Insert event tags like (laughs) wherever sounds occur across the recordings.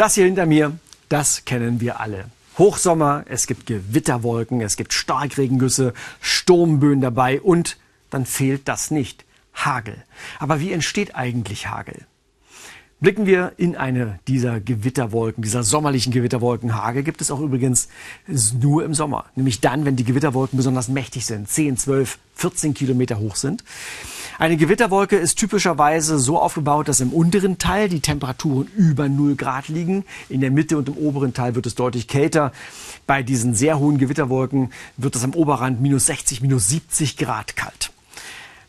Das hier hinter mir, das kennen wir alle. Hochsommer, es gibt Gewitterwolken, es gibt Starkregengüsse, Sturmböen dabei und dann fehlt das nicht. Hagel. Aber wie entsteht eigentlich Hagel? Blicken wir in eine dieser Gewitterwolken, dieser sommerlichen Gewitterwolken. Hagel gibt es auch übrigens nur im Sommer. Nämlich dann, wenn die Gewitterwolken besonders mächtig sind, 10, 12, 14 Kilometer hoch sind. Eine Gewitterwolke ist typischerweise so aufgebaut, dass im unteren Teil die Temperaturen über 0 Grad liegen. In der Mitte und im oberen Teil wird es deutlich kälter. Bei diesen sehr hohen Gewitterwolken wird es am Oberrand minus 60, minus 70 Grad kalt.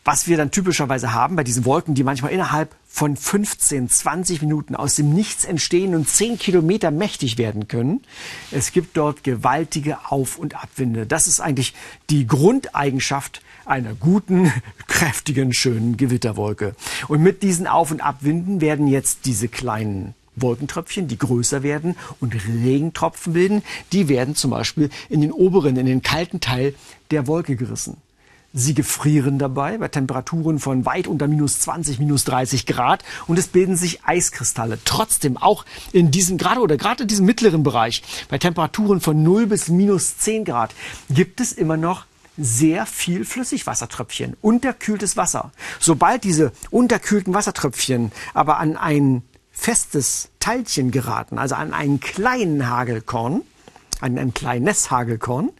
Was wir dann typischerweise haben bei diesen Wolken, die manchmal innerhalb von 15, 20 Minuten aus dem Nichts entstehen und 10 Kilometer mächtig werden können. Es gibt dort gewaltige Auf- und Abwinde. Das ist eigentlich die Grundeigenschaft einer guten, (laughs) kräftigen, schönen Gewitterwolke. Und mit diesen Auf- und Abwinden werden jetzt diese kleinen Wolkentröpfchen, die größer werden und Regentropfen bilden, die werden zum Beispiel in den oberen, in den kalten Teil der Wolke gerissen. Sie gefrieren dabei bei Temperaturen von weit unter minus 20, minus 30 Grad und es bilden sich Eiskristalle. Trotzdem auch in diesem, gerade oder gerade in diesem mittleren Bereich, bei Temperaturen von 0 bis minus 10 Grad, gibt es immer noch sehr viel Flüssigwassertröpfchen, unterkühltes Wasser. Sobald diese unterkühlten Wassertröpfchen aber an ein festes Teilchen geraten, also an einen kleinen Hagelkorn, an ein kleines Hagelkorn,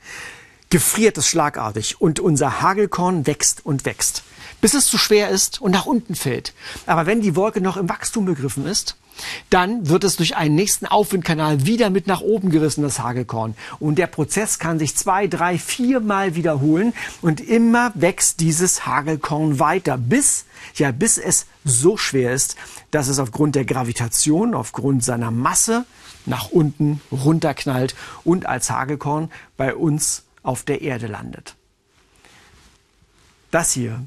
gefriert es schlagartig und unser Hagelkorn wächst und wächst, bis es zu schwer ist und nach unten fällt. Aber wenn die Wolke noch im Wachstum begriffen ist, dann wird es durch einen nächsten Aufwindkanal wieder mit nach oben gerissen, das Hagelkorn. Und der Prozess kann sich zwei, drei, viermal wiederholen und immer wächst dieses Hagelkorn weiter, bis, ja, bis es so schwer ist, dass es aufgrund der Gravitation, aufgrund seiner Masse nach unten runterknallt und als Hagelkorn bei uns auf der Erde landet. Das hier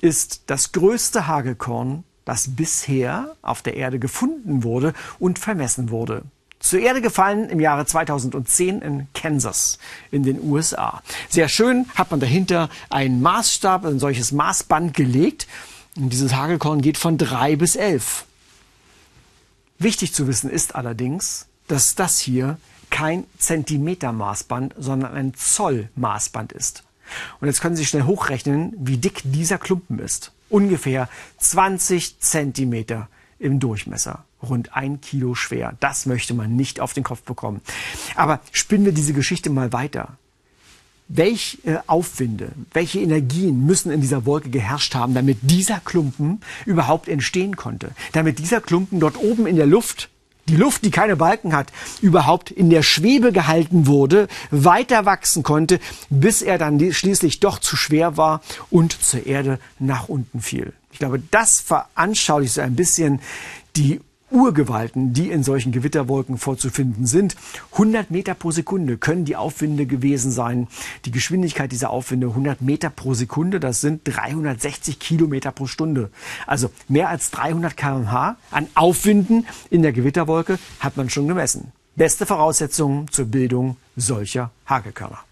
ist das größte Hagelkorn, das bisher auf der Erde gefunden wurde und vermessen wurde. Zur Erde gefallen im Jahre 2010 in Kansas in den USA. Sehr schön hat man dahinter einen Maßstab, ein solches Maßband gelegt. Und dieses Hagelkorn geht von drei bis elf. Wichtig zu wissen ist allerdings, dass das hier kein Zentimetermaßband, sondern ein Zollmaßband ist. Und jetzt können Sie schnell hochrechnen, wie dick dieser Klumpen ist. Ungefähr 20 Zentimeter im Durchmesser. Rund ein Kilo schwer. Das möchte man nicht auf den Kopf bekommen. Aber spinnen wir diese Geschichte mal weiter. Welche äh, Aufwinde, welche Energien müssen in dieser Wolke geherrscht haben, damit dieser Klumpen überhaupt entstehen konnte? Damit dieser Klumpen dort oben in der Luft die Luft, die keine Balken hat, überhaupt in der Schwebe gehalten wurde, weiter wachsen konnte, bis er dann schließlich doch zu schwer war und zur Erde nach unten fiel. Ich glaube, das veranschaulicht so ein bisschen die Urgewalten, die in solchen Gewitterwolken vorzufinden sind. 100 Meter pro Sekunde können die Aufwinde gewesen sein. Die Geschwindigkeit dieser Aufwinde 100 Meter pro Sekunde, das sind 360 Kilometer pro Stunde. Also mehr als 300 kmh an Aufwinden in der Gewitterwolke hat man schon gemessen. Beste Voraussetzungen zur Bildung solcher Hagelkörner.